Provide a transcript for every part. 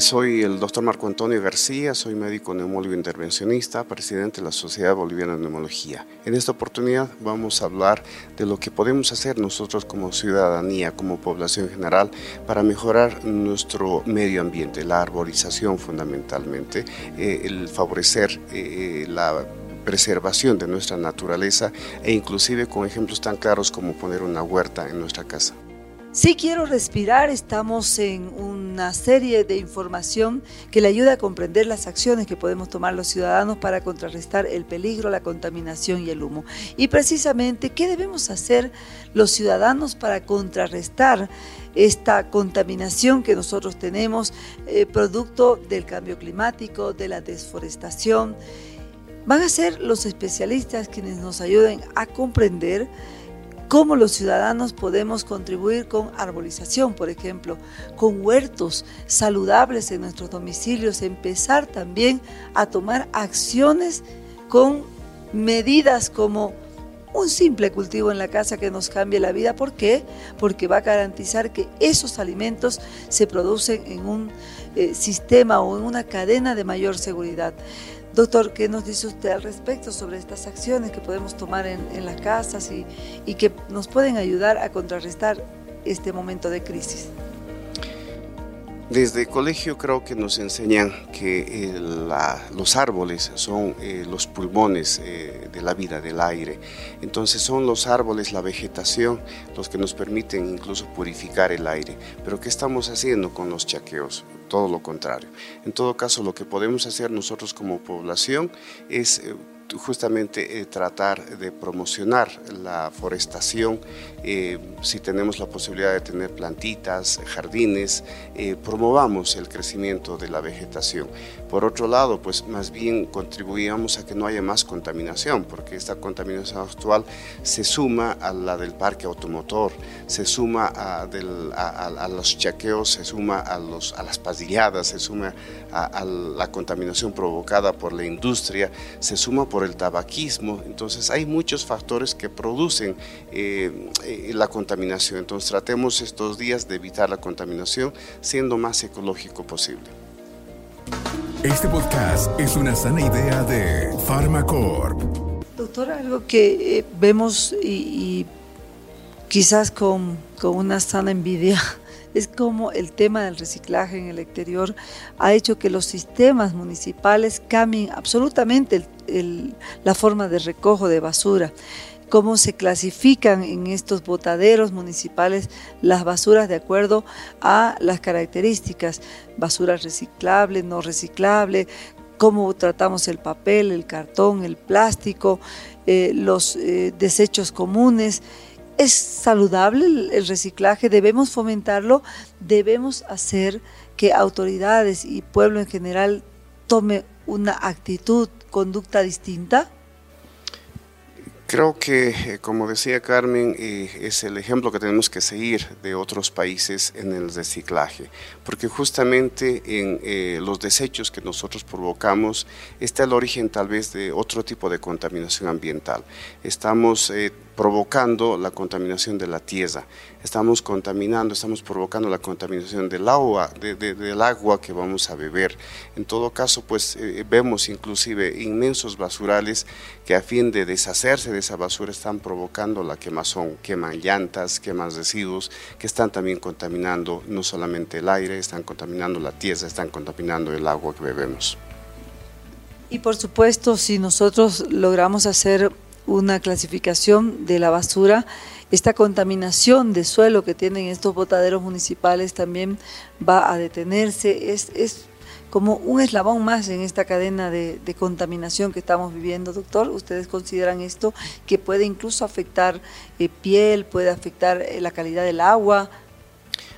Soy el doctor Marco Antonio García, soy médico neumólogo intervencionista, presidente de la Sociedad Boliviana de Neumología. En esta oportunidad vamos a hablar de lo que podemos hacer nosotros como ciudadanía, como población general, para mejorar nuestro medio ambiente, la arborización fundamentalmente, eh, el favorecer eh, la preservación de nuestra naturaleza e inclusive con ejemplos tan claros como poner una huerta en nuestra casa. Si quiero respirar, estamos en una serie de información que le ayuda a comprender las acciones que podemos tomar los ciudadanos para contrarrestar el peligro, la contaminación y el humo. Y precisamente, ¿qué debemos hacer los ciudadanos para contrarrestar esta contaminación que nosotros tenemos, eh, producto del cambio climático, de la desforestación? Van a ser los especialistas quienes nos ayuden a comprender cómo los ciudadanos podemos contribuir con arbolización, por ejemplo, con huertos saludables en nuestros domicilios, empezar también a tomar acciones con medidas como un simple cultivo en la casa que nos cambie la vida. ¿Por qué? Porque va a garantizar que esos alimentos se producen en un eh, sistema o en una cadena de mayor seguridad. Doctor, ¿qué nos dice usted al respecto sobre estas acciones que podemos tomar en, las casas y, que nos pueden ayudar a contrarrestar este momento de crisis? Desde el colegio creo que nos enseñan que eh, los árboles son eh, los pulmones eh, de la vida, del aire. Entonces son los árboles, la vegetación, los que nos permiten incluso purificar el aire. Pero ¿qué estamos haciendo con los chaqueos? Todo lo contrario. En todo caso, lo que podemos hacer nosotros como población es justamente tratar de promocionar la forestación eh, si tenemos la posibilidad de tener plantitas, jardines, eh, promovamos el crecimiento de la vegetación. Por otro lado, pues más bien contribuíamos a que no haya más contaminación, porque esta contaminación actual se suma a la del parque automotor, se suma a, los chaqueos, se suma a, a las pasilladas, se suma a, la contaminación provocada por la industria, se suma por el tabaquismo. Entonces hay muchos factores que producen eh, eh, la contaminación. Entonces tratemos estos días de evitar la contaminación siendo más ecológico posible. Este podcast es una sana idea de Pharmacorp. Doctor, algo que eh, vemos y, quizás con, con una sana envidia es como el tema del reciclaje en el exterior ha hecho que los sistemas municipales cambien absolutamente la forma de recojo de basura. Cómo se clasifican en estos botaderos municipales las basuras de acuerdo a las características, basura reciclable, no reciclable, cómo tratamos el papel, el cartón, el plástico, eh, los eh, desechos comunes. ¿Es saludable el reciclaje? ¿Debemos fomentarlo? ¿Debemos hacer que autoridades y pueblo en general tome una actitud, conducta distinta? Creo que, eh, como decía Carmen, eh, es el ejemplo que tenemos que seguir de otros países en el reciclaje, porque justamente en eh, los desechos que nosotros provocamos está el origen tal vez de otro tipo de contaminación ambiental. Estamos provocando la contaminación de la tierra, estamos contaminando, estamos provocando la contaminación del agua, del agua que vamos a beber. En todo caso, pues eh, vemos inclusive inmensos basurales que a fin de deshacerse de esa basura están provocando la quemazón, queman llantas, queman residuos, que están también contaminando no solamente el aire, están contaminando la tierra, están contaminando el agua que bebemos. Y por supuesto, si nosotros logramos hacer una clasificación de la basura. Esta contaminación de suelo que tienen estos botaderos municipales también va a detenerse. Es, es como un eslabón más en esta cadena de, contaminación que estamos viviendo, doctor. ¿Ustedes consideran esto que puede incluso afectar eh, piel, puede afectar eh, la calidad del agua,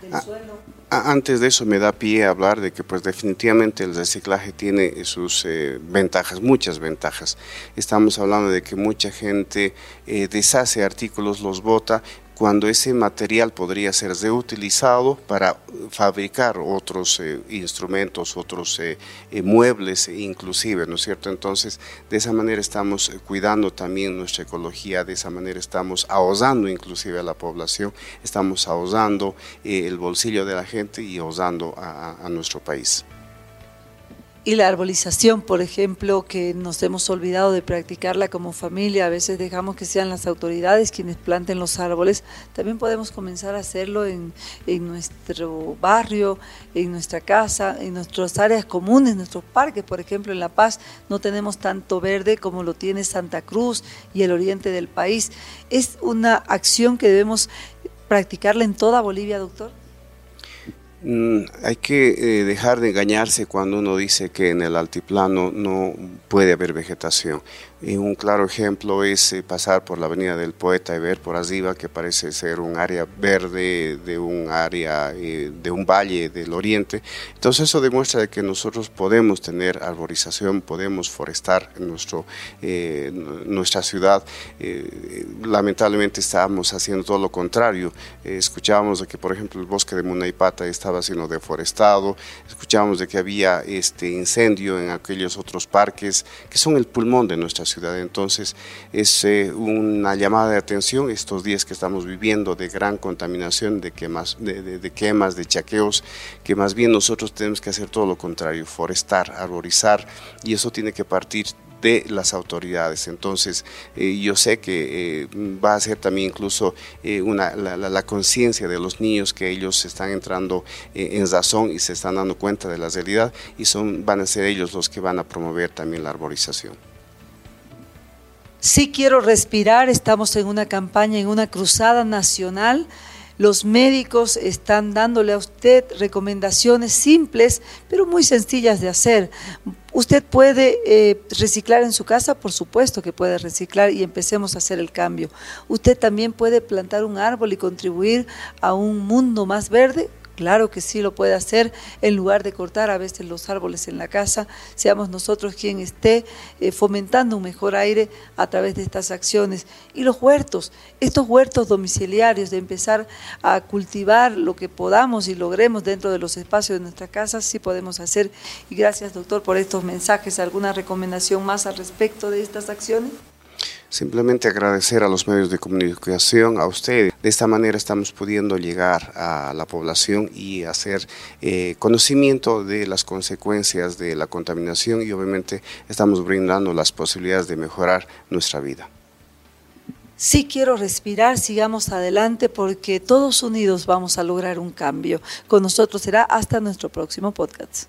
del ah, suelo? Antes de eso me da pie a hablar de que pues definitivamente el reciclaje tiene sus eh, ventajas, muchas ventajas. Estamos hablando de que mucha gente eh, deshace artículos, los bota, cuando ese material podría ser reutilizado para fabricar otros eh, instrumentos, otros eh, eh, muebles inclusive, ¿no es cierto? Entonces, de esa manera estamos cuidando también nuestra ecología, de esa manera estamos ahorrando inclusive a la población, estamos ahorrando el bolsillo de la gente y ahorrando a nuestro país. Y la arbolización, por ejemplo, que nos hemos olvidado de practicarla como familia, a veces dejamos que sean las autoridades quienes planten los árboles, también podemos comenzar a hacerlo en, nuestro barrio, en nuestra casa, en nuestras áreas comunes, nuestros parques, por ejemplo, en La Paz no tenemos tanto verde como lo tiene Santa Cruz y el oriente del país. ¿Es una acción que debemos practicarla en toda Bolivia, doctor? Mm, hay que eh, dejar de engañarse cuando uno dice que en el altiplano no puede haber vegetación. Un claro ejemplo es eh, pasar por la Avenida del Poeta y ver por arriba que parece ser un área verde de un área eh, de un valle del oriente. Entonces eso demuestra que nosotros podemos tener arborización, podemos forestar nuestro, eh, nuestra ciudad. lamentablemente estamos haciendo todo lo contrario. escuchábamos de que por ejemplo el bosque de Munaipata estaba siendo deforestado, escuchábamos de que había este incendio en aquellos otros parques que son el pulmón de nuestra ciudad. Entonces es eh, una llamada de atención estos días que estamos viviendo de gran contaminación, de quemas, de, quemas, de chaqueos, que más bien nosotros tenemos que hacer todo lo contrario, forestar, arborizar, y eso tiene que partir de las autoridades. Entonces, eh, yo sé que eh, va a ser también incluso una, la, conciencia de los niños que ellos están entrando en razón y se están dando cuenta de la realidad y son, van a ser ellos los que van a promover también la arborización. Sí quiero respirar, estamos en una campaña, en una cruzada nacional. Los médicos están dándole a usted recomendaciones simples, pero muy sencillas de hacer. ¿Usted puede eh, reciclar en su casa? Por supuesto que puede reciclar y empecemos a hacer el cambio. ¿Usted también puede plantar un árbol y contribuir a un mundo más verde? Claro que sí lo puede hacer en lugar de cortar a veces los árboles en la casa, seamos nosotros quien esté eh, fomentando un mejor aire a través de estas acciones. Y los huertos, estos huertos domiciliarios, de empezar a cultivar lo que podamos y logremos dentro de los espacios de nuestra casa, sí podemos hacer. Y gracias doctor por estos mensajes. ¿Alguna recomendación más al respecto de estas acciones? Simplemente agradecer a los medios de comunicación, a ustedes. De esta manera estamos pudiendo llegar a la población y hacer eh, conocimiento de las consecuencias de la contaminación y obviamente estamos brindando las posibilidades de mejorar nuestra vida. Sí quiero respirar, sigamos adelante porque todos unidos vamos a lograr un cambio. Con nosotros será hasta nuestro próximo podcast.